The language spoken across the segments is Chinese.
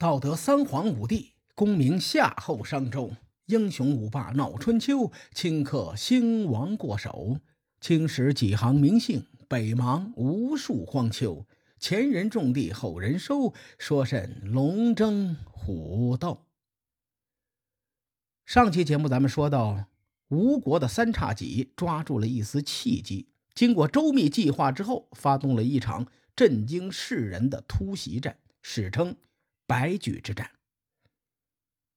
道德三皇五帝，功名夏后商周，英雄五霸闹春秋，顷刻兴亡过手。青史几行名姓，北邙无数荒丘。前人种地，后人收，说甚龙争虎斗？上期节目咱们说到，吴国的三叉戟抓住了一丝契机，经过周密计划之后，发动了一场震惊世人的突袭战，史称。白举之战。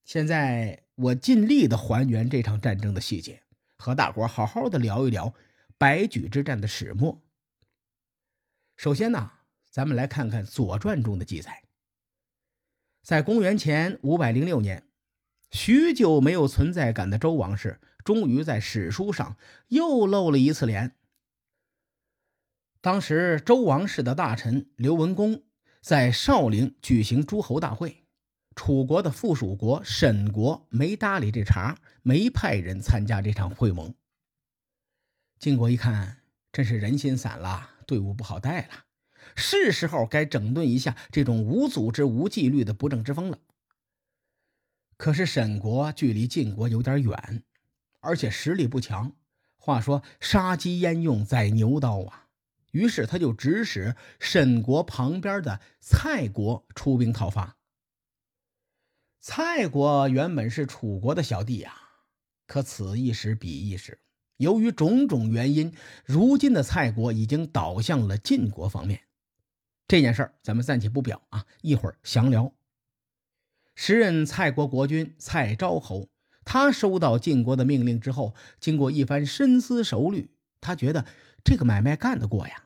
现在我尽力的还原这场战争的细节，和大伙好好的聊一聊白举之战的始末。首先呢，咱们来看看《左传》中的记载。在公元前五百零六年，许久没有存在感的周王室，终于在史书上又露了一次脸。当时周王室的大臣刘文公。在少陵举行诸侯大会，楚国的附属国沈国没搭理这茬，没派人参加这场会盟。晋国一看，真是人心散了，队伍不好带了，是时候该整顿一下这种无组织、无纪律的不正之风了。可是沈国距离晋国有点远，而且实力不强。话说杀鸡焉用宰牛刀啊！于是他就指使沈国旁边的蔡国出兵讨伐。蔡国原本是楚国的小弟呀，可此一时彼一时，由于种种原因，如今的蔡国已经倒向了晋国方面。这件事儿咱们暂且不表啊，一会儿详聊。时任蔡国国君蔡昭侯，他收到晋国的命令之后，经过一番深思熟虑，他觉得这个买卖干得过呀。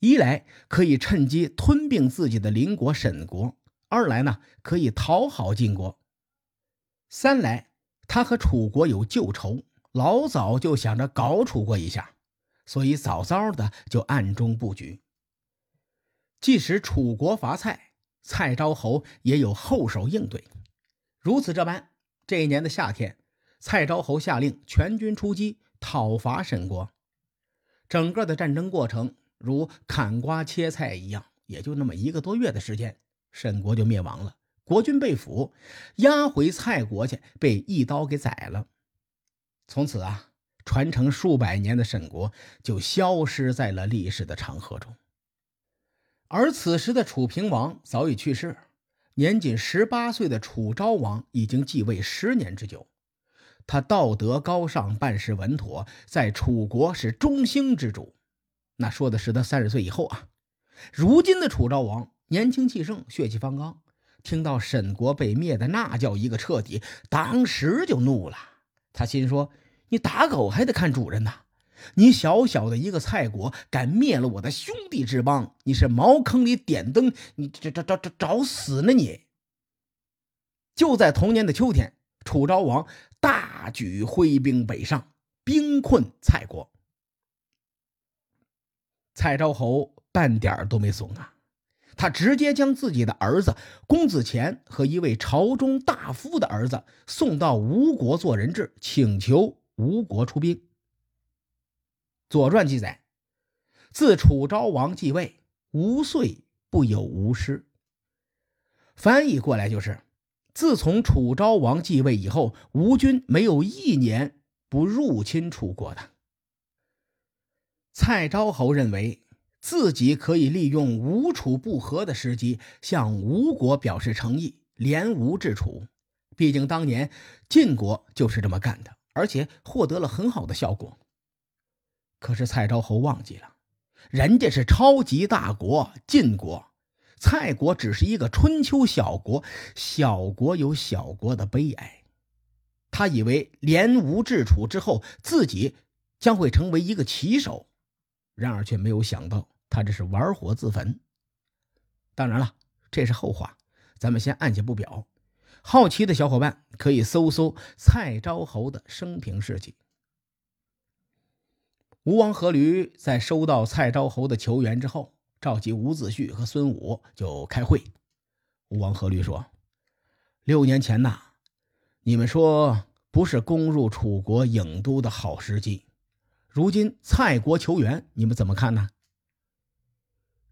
一来可以趁机吞并自己的邻国沈国，二来呢可以讨好晋国，三来他和楚国有旧仇，老早就想着搞楚国一下，所以早早的就暗中布局。即使楚国伐蔡，蔡昭侯也有后手应对。如此这般，这一年的夏天，蔡昭侯下令全军出击讨伐沈国，整个的战争过程。如砍瓜切菜一样，也就那么一个多月的时间，沈国就灭亡了，国君被俘，押回蔡国去，被一刀给宰了。从此啊，传承数百年的沈国就消失在了历史的长河中。而此时的楚平王早已去世，年仅十八岁的楚昭王已经继位十年之久，他道德高尚，办事稳妥，在楚国是中兴之主。那说的是他三十岁以后啊，如今的楚昭王年轻气盛，血气方刚，听到沈国被灭的那叫一个彻底，当时就怒了。他心说：“你打狗还得看主人呐！你小小的一个蔡国，敢灭了我的兄弟之邦，你是茅坑里点灯，你这这这这找死呢你！”就在同年的秋天，楚昭王大举挥兵北上，兵困蔡国。蔡昭侯半点都没怂啊！他直接将自己的儿子公子虔和一位朝中大夫的儿子送到吴国做人质，请求吴国出兵。《左传》记载，自楚昭王继位，吴岁不有吴师。翻译过来就是：自从楚昭王继位以后，吴军没有一年不入侵楚国的。蔡昭侯认为自己可以利用吴楚不和的时机，向吴国表示诚意，联吴制楚。毕竟当年晋国就是这么干的，而且获得了很好的效果。可是蔡昭侯忘记了，人家是超级大国晋国，蔡国只是一个春秋小国，小国有小国的悲哀。他以为联吴制楚之后，自己将会成为一个棋手。然而却没有想到，他这是玩火自焚。当然了，这是后话，咱们先按下不表。好奇的小伙伴可以搜搜蔡昭侯的生平事迹。吴王阖闾在收到蔡昭侯的求援之后，召集伍子胥和孙武就开会。吴王阖闾说：“六年前呐，你们说不是攻入楚国郢都的好时机。”如今蔡国求援，你们怎么看呢？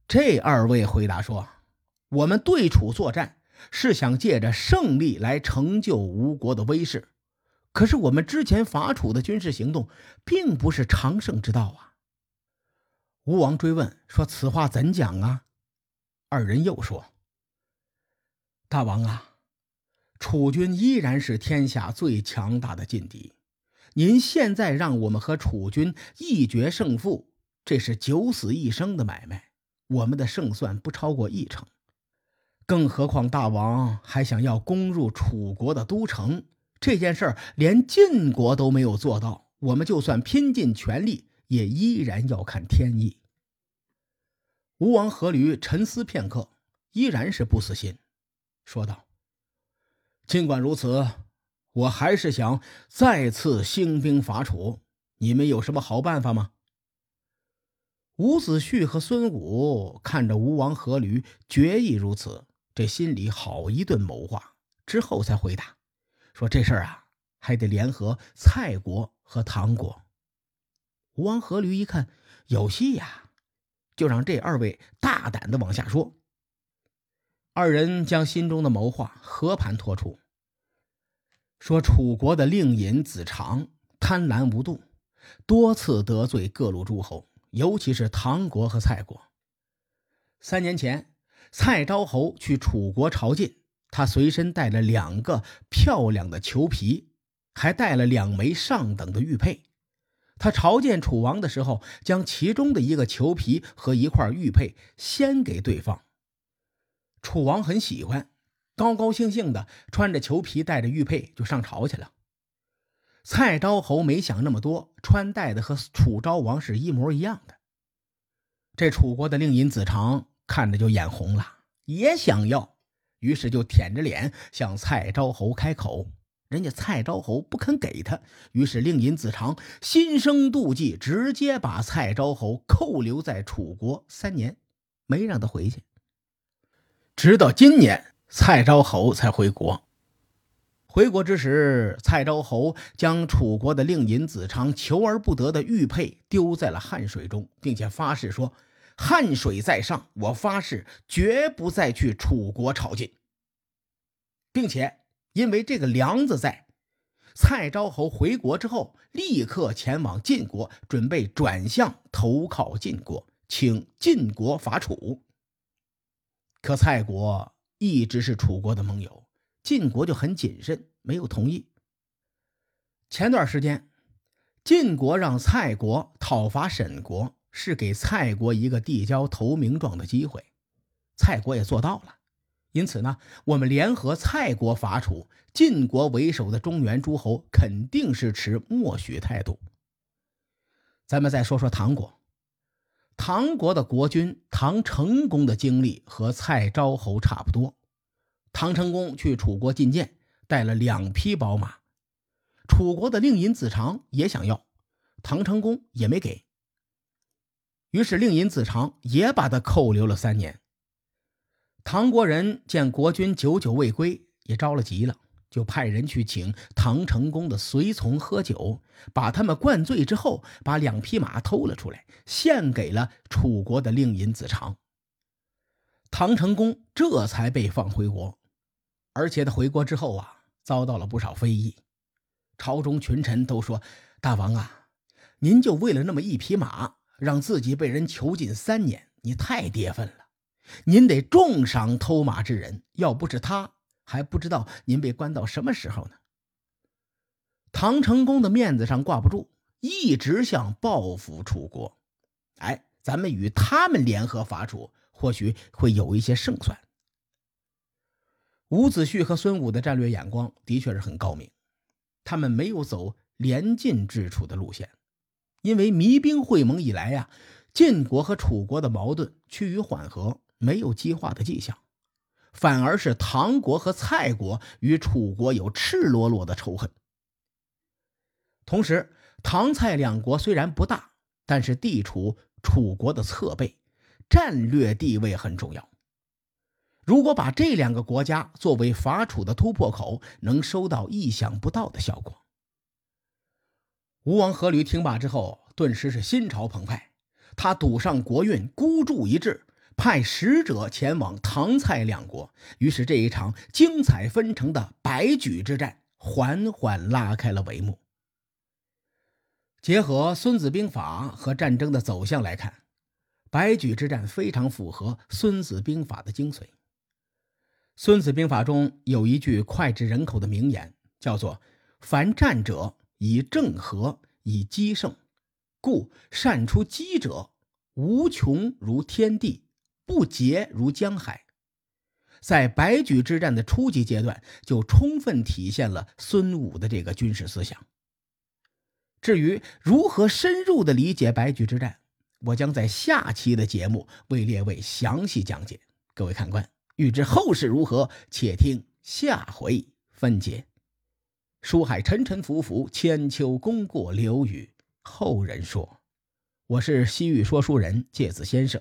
这二位回答说：“我们对楚作战，是想借着胜利来成就吴国的威势。可是我们之前伐楚的军事行动，并不是长胜之道啊。吴王追问说：“此话怎讲啊？”二人又说：“大王啊，楚军依然是天下最强大的劲敌。您现在让我们和楚军一决胜负，这是九死一生的买卖，我们的胜算不超过一成。更何况大王还想要攻入楚国的都城。”这件事儿连晋国都没有做到，我们就算拼尽全力，也依然要看天意。吴王阖闾沉思片刻，依然是不死心，说道：“尽管如此，我还是想再次兴兵伐楚。你们有什么好办法吗？”伍子胥和孙武看着吴王阖闾决意如此，这心里好一顿谋划，之后才回答。说这事儿啊，还得联合蔡国和唐国。吴王阖闾一看有戏呀，就让这二位大胆的往下说。二人将心中的谋划和盘托出，说楚国的令尹子长贪婪无度，多次得罪各路诸侯，尤其是唐国和蔡国。三年前，蔡昭侯去楚国朝觐。他随身带了两个漂亮的裘皮，还带了两枚上等的玉佩。他朝见楚王的时候，将其中的一个裘皮和一块玉佩先给对方。楚王很喜欢，高高兴兴的穿着裘皮，带着玉佩就上朝去了。蔡昭侯没想那么多，穿戴的和楚昭王是一模一样的。这楚国的令尹子长看着就眼红了，也想要。于是就舔着脸向蔡昭侯开口，人家蔡昭侯不肯给他，于是令尹子长心生妒忌，直接把蔡昭侯扣留在楚国三年，没让他回去。直到今年，蔡昭侯才回国。回国之时，蔡昭侯将楚国的令尹子长求而不得的玉佩丢在了汉水中，并且发誓说。汉水在上，我发誓绝不再去楚国朝觐，并且因为这个梁子在，蔡昭侯回国之后，立刻前往晋国，准备转向投靠晋国，请晋国伐楚。可蔡国一直是楚国的盟友，晋国就很谨慎，没有同意。前段时间，晋国让蔡国讨伐沈国。是给蔡国一个递交投名状的机会，蔡国也做到了。因此呢，我们联合蔡国伐楚，晋国为首的中原诸侯肯定是持默许态度。咱们再说说唐国，唐国的国君唐成公的经历和蔡昭侯差不多。唐成公去楚国觐见，带了两匹宝马，楚国的令尹子长也想要，唐成公也没给。于是，令尹子长也把他扣留了三年。唐国人见国君久久未归，也着了急了，就派人去请唐成功的随从喝酒，把他们灌醉之后，把两匹马偷了出来，献给了楚国的令尹子长。唐成功这才被放回国，而且他回国之后啊，遭到了不少非议。朝中群臣都说：“大王啊，您就为了那么一匹马。”让自己被人囚禁三年，你太跌份了。您得重赏偷马之人，要不是他，还不知道您被关到什么时候呢。唐成功的面子上挂不住，一直想报复楚国。哎，咱们与他们联合伐楚，或许会有一些胜算。伍子胥和孙武的战略眼光的确是很高明，他们没有走连晋制楚的路线。因为弭兵会盟以来呀，晋国和楚国的矛盾趋于缓和，没有激化的迹象，反而是唐国和蔡国与楚国有赤裸裸的仇恨。同时，唐蔡两国虽然不大，但是地处楚国的侧背，战略地位很重要。如果把这两个国家作为伐楚的突破口，能收到意想不到的效果。吴王阖闾听罢之后，顿时是心潮澎湃。他赌上国运，孤注一掷，派使者前往唐蔡两国。于是，这一场精彩纷呈的白举之战缓缓拉开了帷幕。结合《孙子兵法》和战争的走向来看，白举之战非常符合《孙子兵法》的精髓。《孙子兵法》中有一句脍炙人口的名言，叫做“凡战者，以正和，以奇胜。故善出击者，无穷如天地，不竭如江海。”在白举之战的初级阶段，就充分体现了孙武的这个军事思想。至于如何深入的理解白举之战，我将在下期的节目为列位详细讲解。各位看官，欲知后事如何，且听下回分解。书海沉沉浮浮，千秋功过留与后人说。我是西域说书人介子先生。